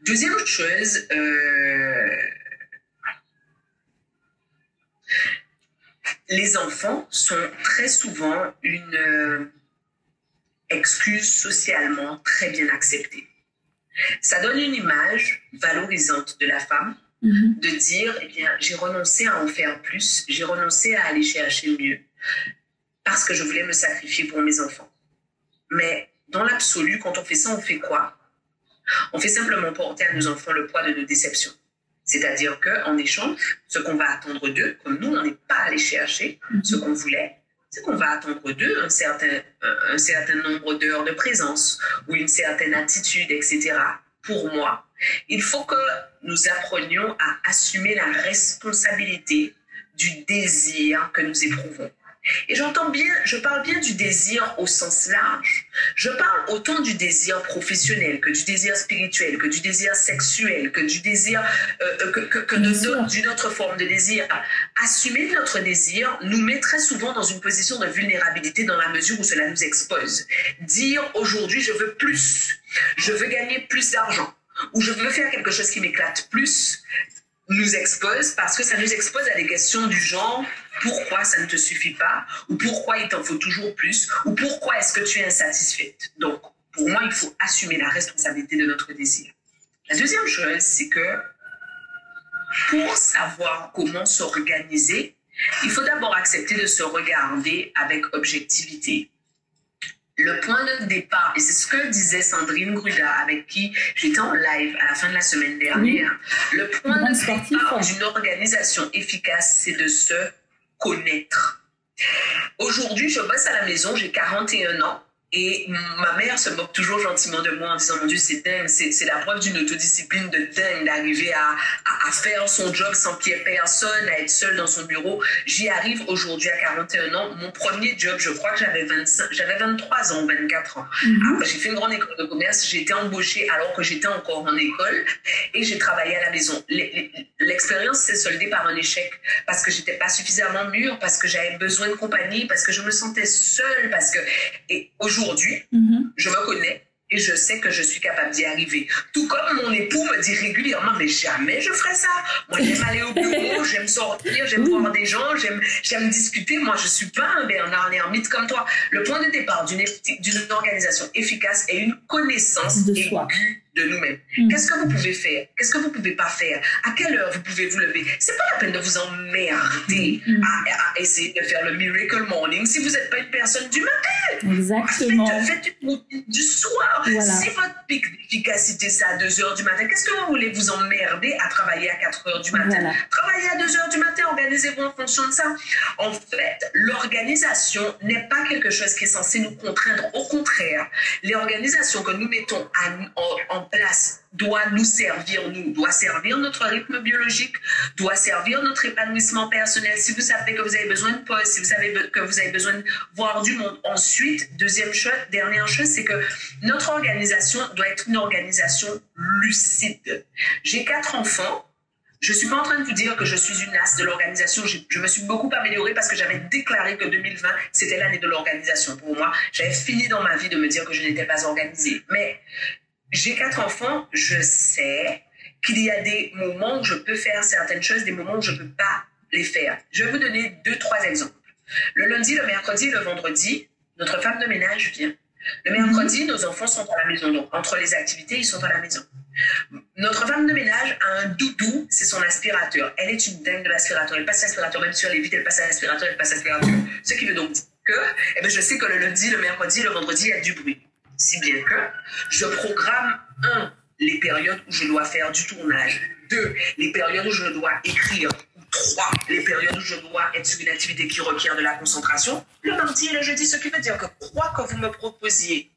Deuxième chose, euh, les enfants sont très souvent une euh, excuse socialement très bien acceptée. Ça donne une image valorisante de la femme, mhm. de dire, eh bien, j'ai renoncé à en faire plus, j'ai renoncé à aller chercher mieux, parce que je voulais me sacrifier pour mes enfants. Mais dans l'absolu, quand on fait ça, on fait quoi? On fait simplement porter à nos enfants le poids de nos déceptions. C'est-à-dire qu'en échange, ce qu'on va attendre d'eux, comme nous, on n'est pas allé chercher mhm. ce qu'on voulait, c'est qu'on va attendre d'eux un certain, un certain nombre d'heures de présence ou une certaine attitude, etc. Pour moi, il faut que nous apprenions à assumer la responsabilité du désir que nous éprouvons. Et j'entends bien, je parle bien du désir au sens large. Je parle autant du désir professionnel que du désir spirituel, que du désir sexuel, que du désir, euh, que, que, d'une autre forme de désir. Assumer notre désir nous met très souvent dans une position de vulnérabilité dans la mesure où cela nous expose. Dire aujourd'hui je veux plus, je veux gagner plus d'argent, ou je veux faire quelque chose qui m'éclate plus, nous expose parce que ça nous expose à des questions du genre pourquoi ça ne te suffit pas ou pourquoi il t'en faut toujours plus ou pourquoi est-ce que tu es insatisfaite. Donc, pour moi, il faut assumer la responsabilité de notre désir. La deuxième chose, c'est que pour savoir comment s'organiser, il faut d'abord accepter de se regarder avec objectivité le point de départ, et c'est ce que disait Sandrine Gruda, avec qui j'étais en live à la fin de la semaine dernière, le point de départ d'une organisation efficace, c'est de se connaître. Aujourd'hui, je bosse à la maison, j'ai 41 ans. Et ma mère se moque toujours gentiment de moi en disant, mon Dieu, c'est dingue, c'est la preuve d'une autodiscipline de dingue d'arriver à, à, faire son job sans qu'il y ait personne, à être seule dans son bureau. J'y arrive aujourd'hui à 41 ans. Mon premier job, je crois que j'avais 25, j'avais 23 ans, 24 ans. Mhm. Après, j'ai fait une grande école de commerce, j'ai été embauchée alors que j'étais encore en école et j'ai travaillé à la maison. L'expérience s'est soldée par un échec parce que j'étais pas suffisamment mûre, parce que j'avais besoin de compagnie, parce que je me sentais seule, parce que, et aujourd'hui, aujourd'hui, mhm. je me connais et je sais que je suis capable d'y arriver. Tout comme mon époux me dit régulièrement, mais jamais je ferai ça. Moi, j'aime aller au bureau, *laughs* j'aime sortir, j'aime voir des gens, j'aime discuter. Moi, je suis pas un Bernard Lermite comme toi. Le point de départ d'une organisation efficace est une connaissance de aiguë de nous-mêmes. Hmm. Qu'est-ce que vous pouvez faire? Qu'est-ce que vous pouvez pas faire? À quelle heure vous pouvez vous lever? C'est pas la peine de vous emmerder hmm. à, essayer de faire le miracle morning si vous n'êtes pas une personne du matin. Exactement. Faites, du soir. Si votre pic d'efficacité c'est à 2 heures du matin, qu'est-ce que vous voulez vous emmerder à travailler à 4 heures du matin? Travaillez à 2 heures du matin, organisez-vous en fonction de ça. En fait, l'organisation n'est pas quelque chose qui est censé nous contraindre. Au contraire, les organisations que nous mettons en, en place doit nous servir, nous, doit servir notre rythme biologique, doit servir notre épanouissement personnel. Si vous savez que vous avez besoin de pause, si vous savez que vous avez besoin de voir du monde. Ensuite, deuxième chose, dernière chose, c'est que notre organisation doit être une organisation lucide. J'ai quatre enfants. Je suis pas en train de vous dire que je suis une as de l'organisation. Je, je, me suis beaucoup améliorée parce que j'avais déclaré que 2020, c'était l'année de l'organisation. Pour moi, j'avais fini dans ma vie de me dire que je n'étais pas organisée. Mais j'ai quatre enfants, je sais qu'il y a des moments où je peux faire certaines choses, des moments où je ne peux pas les faire. Je vais vous donner deux, trois exemples. Le lundi, le mercredi et le vendredi, notre femme de ménage vient. Le mercredi, nos enfants sont à la maison. Donc, entre les activités, ils sont à la maison. Notre femme de ménage a un doudou, c'est son aspirateur. Elle est une dingue de l'aspirateur. Elle passe l'aspirateur, même sur les vitres, elle passe l'aspirateur, elle passe l'aspirateur. Ce qui veut donc dire que eh ben, je sais que le lundi, le mercredi, le vendredi, il y a du bruit si bien que je programme, un, les périodes où je dois faire du tournage, deux, les périodes où je dois écrire, trois, les périodes où je dois être sur une activité qui requiert de la concentration, le mardi et le jeudi, ce qui veut dire que quoi que vous me proposiez,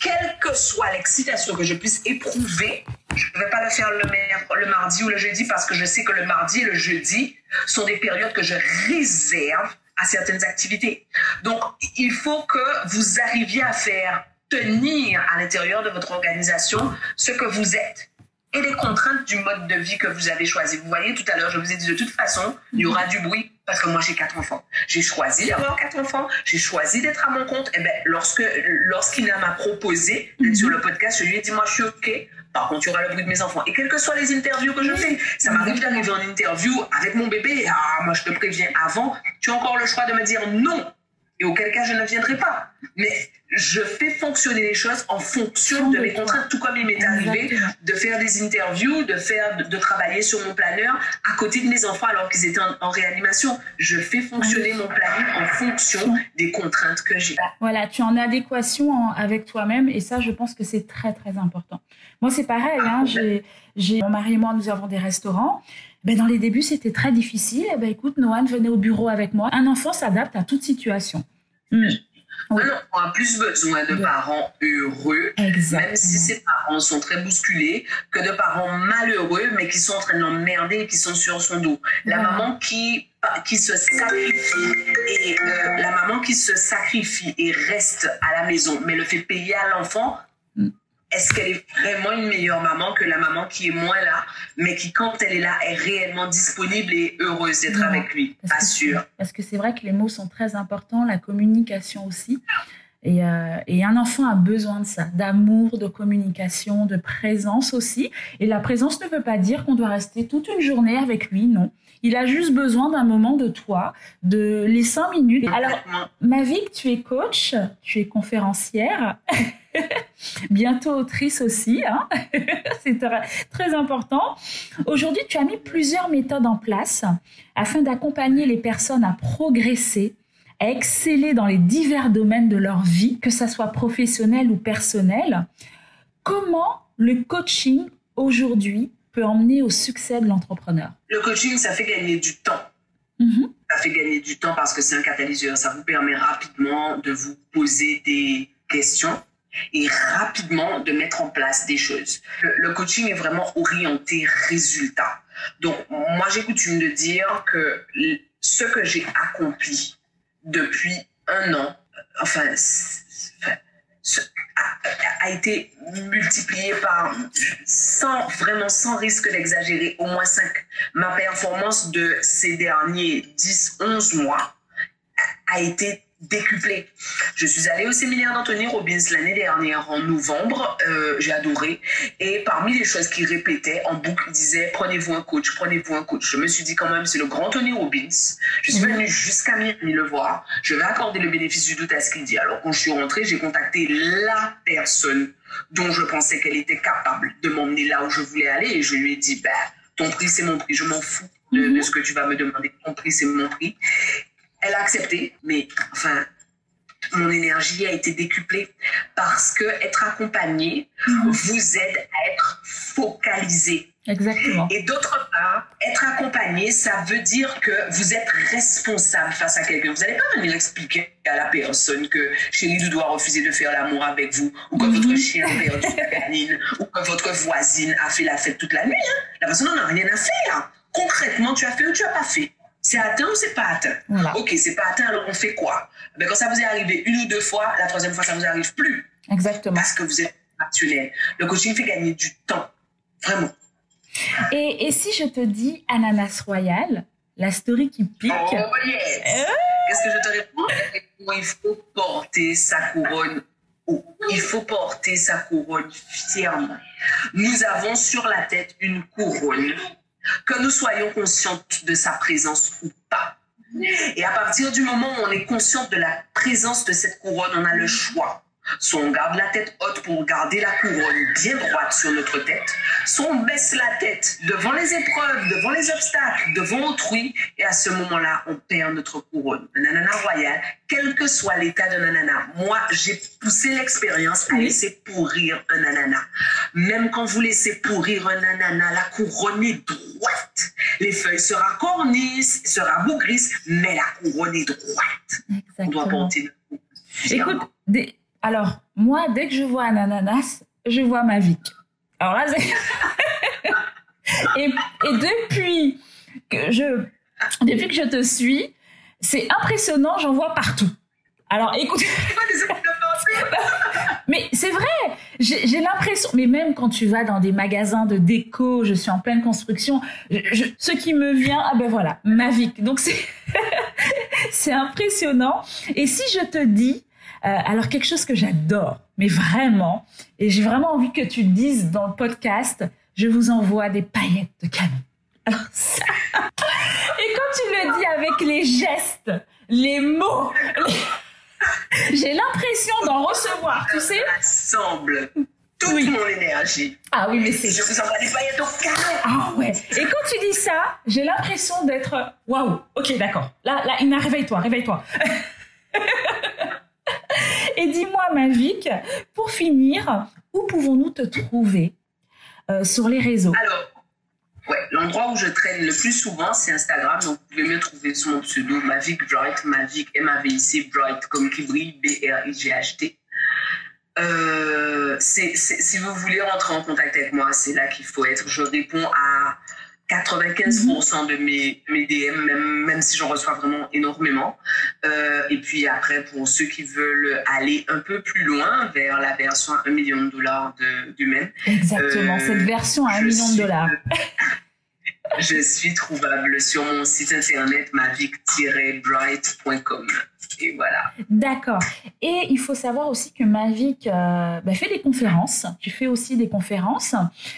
quelle que soit l'excitation que je puisse éprouver, je ne vais pas le faire le, le mardi ou le jeudi parce que je sais que le mardi et le jeudi sont des périodes que je réserve à certaines activités. Donc, il faut que vous arriviez à faire tenir à l'intérieur de votre organisation ce que vous êtes et les contraintes du mode de vie que vous avez choisi. Vous voyez, tout à l'heure, je vous ai dit de toute façon, il y aura du bruit parce que moi, j'ai quatre enfants. J'ai choisi d'avoir quatre enfants, j'ai choisi d'être à mon compte. Et eh bien, lorsque, lorsqu'il m'a proposé d'être sur le podcast, je lui ai dit, moi, je suis OK. Par contre, il y aura le bruit de mes enfants. Et quelles que soient les interviews que je fais, ça m'arrive d'arriver en interview avec mon bébé. Ah, moi, je te préviens avant, tu as encore le choix de me dire non et auquel cas je ne viendrai pas. Mais je fais fonctionner les choses en fonction de mes contraintes, tout comme il m'est arrivé de faire des interviews, de faire, de, travailler sur mon planeur à côté de mes enfants alors qu'ils étaient en, réanimation. Je fais fonctionner mon planning en fonction des contraintes que j'ai. Voilà, tu es en adéquation avec toi-même et ça, je pense que c'est très très important. Moi, c'est pareil. Hein, j'ai, mon mari et moi, nous avons des restaurants. Ben, dans les débuts, c'était très difficile. Eh ben, écoute, Noan venait au bureau avec moi. Un enfant s'adapte à toute situation. Enfant a plus besoin de parents heureux, même si ses parents sont très bousculés, que de parents malheureux, mais qui sont en train de l'emmerder et qui sont sur son dos. La maman qui qui se sacrifie et euh, la maman qui se sacrifie et reste à la maison, mais le fait payer à l'enfant. Est-ce qu'elle est vraiment une meilleure maman que la maman qui est moins là, mais qui, quand elle est là, est réellement disponible et heureuse d'être avec lui? Pas sûr. Parce que c'est vrai que les mots sont très importants, la communication aussi. Et, euh, et, un enfant a besoin de ça, d'amour, de communication, de présence aussi. Et la présence ne veut pas dire qu'on doit rester toute une journée avec lui, non. Il a juste besoin d'un moment de toi, de les cinq minutes. Alors, Mavic, tu es coach, tu es conférencière, *laughs* *laughs* bientôt autrice aussi, hein *laughs* c'est très important. Aujourd'hui, tu as mis plusieurs méthodes en place afin d'accompagner les personnes à progresser, à exceller dans les divers domaines de leur vie, que ça soit professionnel ou personnel. Comment le coaching aujourd'hui peut emmener au succès de l'entrepreneur? Le coaching, ça fait gagner du temps. Mm-hmm. Ça fait gagner du temps parce que c'est un catalyseur. Ça vous permet rapidement de vous poser des questions et rapidement de mettre en place des choses. Le, coaching est vraiment orienté résultat. Donc, moi, j'ai coutume de dire que ce que j'ai accompli depuis un an, enfin, a, été multiplié par, sans, vraiment sans risque d'exagérer, au moins 5. Ma performance de ces derniers 10, 11 mois a été décuplé. Je suis allée au séminaire d'Anthony Robbins l'année dernière en novembre. Euh, j'ai adoré. Et parmi les choses qu'il répétait en boucle, il disait prenez-vous un coach, prenez-vous un coach. Je me suis dit quand même, c'est le grand Tony Robbins. Je suis venue jusqu'à Miami le voir. Je vais accorder le bénéfice du doute à ce qu'il dit. Alors quand je suis rentrée, j'ai contacté la personne dont je pensais qu'elle était capable de m'emmener là où je voulais aller. Et je lui ai dit, bah, ton prix, c'est mon prix. Je m'en fous de, de, ce que tu vas me demander. Ton prix, c'est mon prix. Elle a accepté, mais enfin, mon énergie a été décuplée parce que être accompagné mhm. vous aide à être focalisé. Exactement. Et d'autre part, être accompagné, ça veut dire que vous êtes responsable face à quelqu'un. Vous n'allez pas venir expliquer à la personne que chérie doit refuser de faire l'amour avec vous, ou que votre mhm. chien a perdu sa canine, *laughs* ou que votre voisine a fait la fête toute la nuit. Hein. La personne n'en a rien à faire. Concrètement, tu as fait ou tu n'as pas fait. C'est atteint ou c'est pas atteint Ok, c'est pas atteint, alors on fait quoi? Ben, Quand ça vous est arrivé une ou deux fois, la troisième fois, ça vous arrive plus. Exactement. Parce que vous êtes actuel. Le coaching fait gagner du temps. Vraiment. Et, et si je te dis Ananas Royal, la story qui pique. Oh yes. Euh? Qu'est-ce que je te réponds? Il faut porter sa couronne haut. Il faut porter sa couronne fièrement. Nous avons sur la tête une couronne que nous soyons conscientes de sa présence ou pas. Et à partir du moment où on est consciente de la présence de cette couronne, on a le choix Soit on garde la tête haute pour garder la couronne bien droite sur notre tête, soit on baisse la tête devant les épreuves, devant les obstacles, devant autrui, et à ce moment-là, on perd notre couronne. Un ananas royal, quel que soit l'état d'un ananas. Moi, j'ai poussé l'expérience à laisser pourrir un ananas. Même quand vous laissez pourrir un ananas, la couronne est droite. Les feuilles se cornissent, se bougrissent, mais la couronne est droite. On doit porter Écoute, des alors, moi, dès que je vois un ananas, je vois ma vie. Alors là, *laughs* et, depuis que je, depuis que je te suis, c'est impressionnant, j'en vois partout. Alors, écoute. *laughs* *laughs* mais c'est vrai, j'ai l'impression, mais même quand tu vas dans des magasins de déco, je suis en pleine construction, ce qui me vient, ah ben voilà, ma vie. Donc c'est impressionnant. Et si je te dis, alors quelque chose que j'adore, mais vraiment, et j'ai vraiment envie que tu le dises dans le podcast, je vous envoie des paillettes de canon. Alors ça, *laughs* et quand tu le dis avec les gestes, les mots, *laughs* j'ai l'impression d'en recevoir, tu sais. Ça semble toute mon énergie. Ah oui, mais c'est. Je vous envoie des paillettes au canon. Ah ouais. Et quand tu dis ça, j'ai l'impression d'être. Waouh. Ok, d'accord. Là, là, Ina, réveille-toi, réveille-toi. *laughs* Et dis-moi, Mavic, pour finir, où pouvons-nous te trouver euh, sur les réseaux? Alors, Ouais, l'endroit où je traîne le plus souvent, c'est Instagram. Donc, vous pouvez me trouver sur mon pseudo Mavic Bright, Mavic, M-A-V-I-C, Bright, comme qui brille, B-R-I-G-H-T. Si vous voulez rentrer en contact avec moi, c'est là qu'il faut être. Je réponds à 95% de mes, mes DM, même, même si j'en reçois vraiment énormément. Euh, et puis après, pour ceux qui veulent aller un peu plus loin vers la version 1 million de dollars de, du même. Exactement, cette euh, version à 1 million de dollars. *laughs* je suis trouvable sur mon site internet mavic-bright.com. Et voilà. D'accord. Et il faut savoir aussi que Mavic euh, bah, fait des conférences. Tu fais aussi des conférences.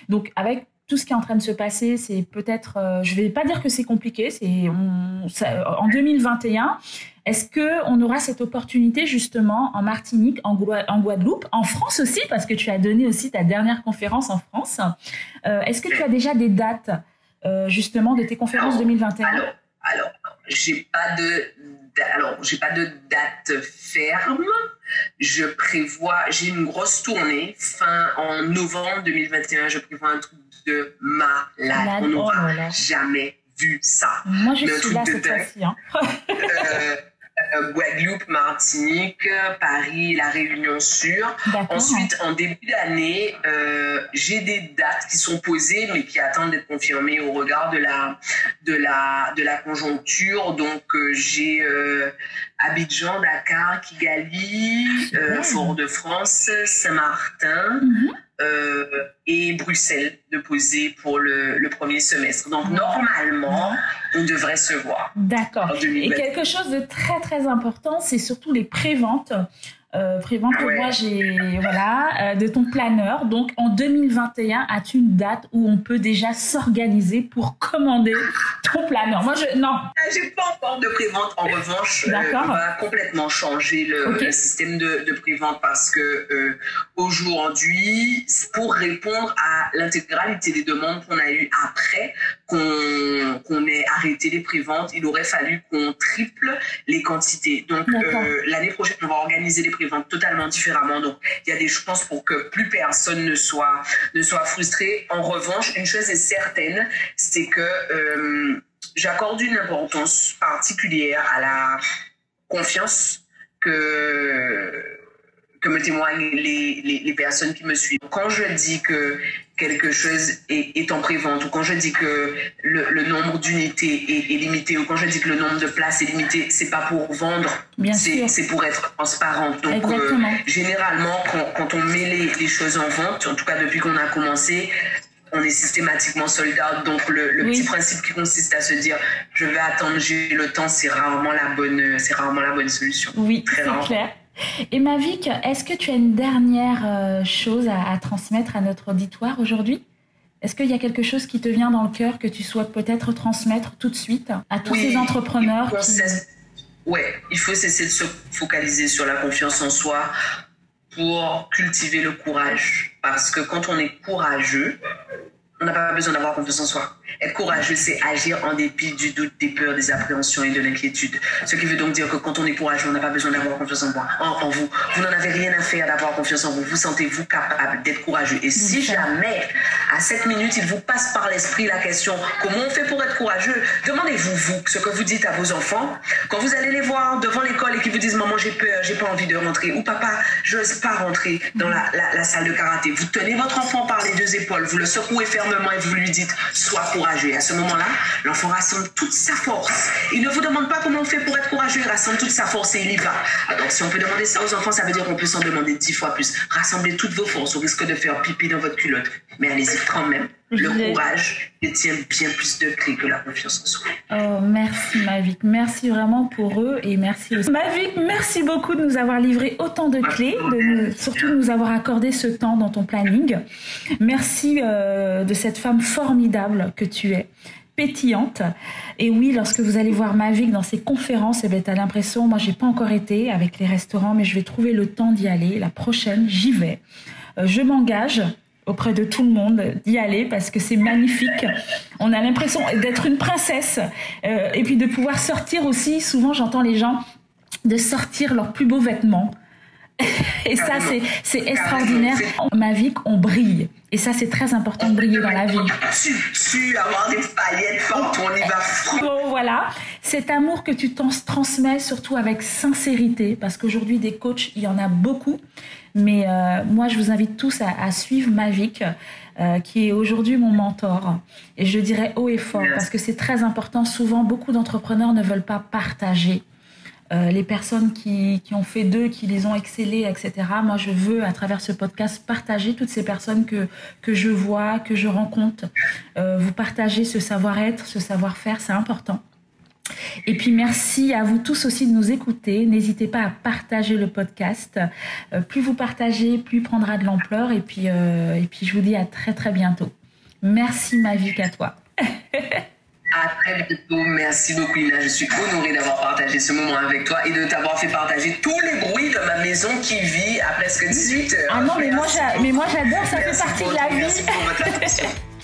Donc, avec tout ce qui est en train de se passer, c'est peut-être, euh, je vais pas dire que c'est compliqué, c'est en 2021. Est-ce que on aura cette opportunité justement en Martinique, en, Guadeloupe, en France aussi, parce que tu as donné aussi ta dernière conférence en France. Euh, est-ce que tu as déjà des dates euh, justement de tes conférences 2021 Alors, alors j'ai pas de alors, j'ai pas de date ferme. Je prévois, j'ai une grosse tournée fin en novembre 2021. Je prévois un truc de malade. On n'aura oh jamais vu ça. Moi, je suis là cette fois-ci. Hein. Euh, euh, Guadeloupe, Martinique, Paris, La Réunion Sur. Ensuite, en début d'année, euh, j'ai des dates qui sont posées, mais qui attendent d'être confirmées au regard de la, de la, de la conjoncture. Donc, j'ai Abidjan, Dakar, Kigali, Fort-de-France, Saint-Martin. Mhm. Euh, et Bruxelles de poser pour le, le, premier semestre. Donc normalement, on devrait se voir. D'accord. Et quelque chose de très très important, c'est surtout les préventes euh, prévente que moi j'ai voilà euh, de ton planeur. Donc en 2021, as-tu une date où on peut déjà s'organiser pour commander ton planeur? Moi je non. Ah, j'ai pas encore de prévente. En revanche, euh, on va complètement changer le, système de, de prévente parce que euh, aujourd'hui, pour répondre à l'intégralité des demandes qu'on a eues après qu'on qu'on ait arrêté les préventes, il aurait fallu qu'on triple les quantités. Donc l'année prochaine, on va organiser les préventes totalement différemment. Donc, il y a des chances pour que plus personne ne soit, ne soit frustré. En revanche, une chose est certaine, c'est que euh, j'accorde une importance particulière à la confiance que que me témoignent les, les, les, personnes qui me suivent. Quand je dis que quelque chose est, est en prévente, ou quand je dis que le, le nombre d'unités est, est, limité, ou quand je dis que le nombre de places est limité, c'est pas pour vendre, c'est pour être transparent. Donc, euh, généralement, quand, quand, on met les, les, choses en vente, en tout cas depuis qu'on a commencé, on est systématiquement soldat. Donc, le, le petit principe qui consiste à se dire, je vais attendre, j'ai le temps, c'est rarement la bonne, c'est rarement la bonne solution. Oui, très clair. Et Mavic, est-ce que tu as une dernière euh, chose à, transmettre à notre auditoire aujourd'hui? Est-ce qu'il y a quelque chose qui te vient dans le cœur que tu souhaites peut-être transmettre tout de suite à tous ces entrepreneurs qui... Ouais, il faut cesser de se focaliser sur la confiance en soi pour cultiver le courage. Parce que quand on est courageux, on n'a pas besoin d'avoir confiance en soi. Être courageux, c'est agir en dépit du doute, des peurs, des appréhensions et de l'inquiétude. Ce qui veut donc dire que quand on est courageux, on n'a pas besoin d'avoir confiance en, moi, en, vous. Vous n'en avez rien à faire d'avoir confiance en vous. Vous sentez-vous capable d'être courageux. Et si jamais, à cette minute, il vous passe par l'esprit la question comment on fait pour être courageux, demandez-vous, vous, ce que vous dites à vos enfants. Quand vous allez les voir devant l'école et qu'ils vous disent maman, j'ai peur, j'ai pas envie de rentrer, ou papa, je n'ose pas rentrer dans la, la salle de karaté, vous tenez votre enfant par les deux épaules, vous le secouez fermement et vous lui dites sois courageux et à ce moment-là, l'enfant rassemble toute sa force. Il ne vous demande pas comment on fait pour être courageux, il rassemble toute sa force et il y va. Alors, si on peut demander ça aux enfants, ça veut dire qu'on peut s'en demander dix fois plus. Rassemblez toutes vos forces au risque de faire pipi dans votre culotte. Mais allez-y quand même. Le courage détient bien plus de clés que la confiance en soi. Oh, merci Mavic. Merci vraiment pour eux et merci aussi. Mavic, merci beaucoup de nous avoir livré autant de clés, de surtout de nous avoir accordé ce temps dans ton planning. Merci euh, de cette femme formidable que tu es pétillante. Et oui, lorsque vous allez voir Mavic dans ses conférences, eh ben, tu as l'impression, moi j'ai pas encore été avec les restaurants, mais je vais trouver le temps d'y aller. La prochaine, j'y vais. Euh, je m'engage auprès de tout le monde d'y aller parce que c'est magnifique. On a l'impression d'être une princesse euh, et puis de pouvoir sortir aussi. Souvent, j'entends les gens de sortir leurs plus beaux vêtements Et ça, c'est, c'est extraordinaire. Mavic, on brille. Et ça, c'est très important de briller dans la vie. Tu, avoir des paillettes on y va Bon, voilà. Cet amour que tu transmets, surtout avec sincérité, parce qu'aujourd'hui, des coachs, il y en a beaucoup. Mais euh, moi, je vous invite tous à, à suivre Mavic, euh, qui est aujourd'hui mon mentor. Et je dirais haut et fort, parce que c'est très important. Souvent, beaucoup d'entrepreneurs ne veulent pas partager euh, les personnes qui, qui ont fait d'eux, qui les ont excellés, etc. Moi, je veux, à travers ce podcast, partager toutes ces personnes que, que je vois, que je rencontre. Euh, vous partager ce savoir-être, ce savoir-faire, c'est important. Et puis merci à vous tous aussi de nous écouter. N'hésitez pas à partager le podcast. Euh, plus vous partagez, plus il prendra de l'ampleur. Et puis, et puis je vous dis à très très bientôt. Merci Mavic à toi. *laughs* À très bientôt. Merci beaucoup, Ina. Je suis honorée d'avoir partagé ce moment avec toi et de t'avoir fait partager tous les bruits de ma maison qui vit à presque 18 heures. Ah non, mais moi, mais moi j'adore, ça fait partie de la vie. *laughs*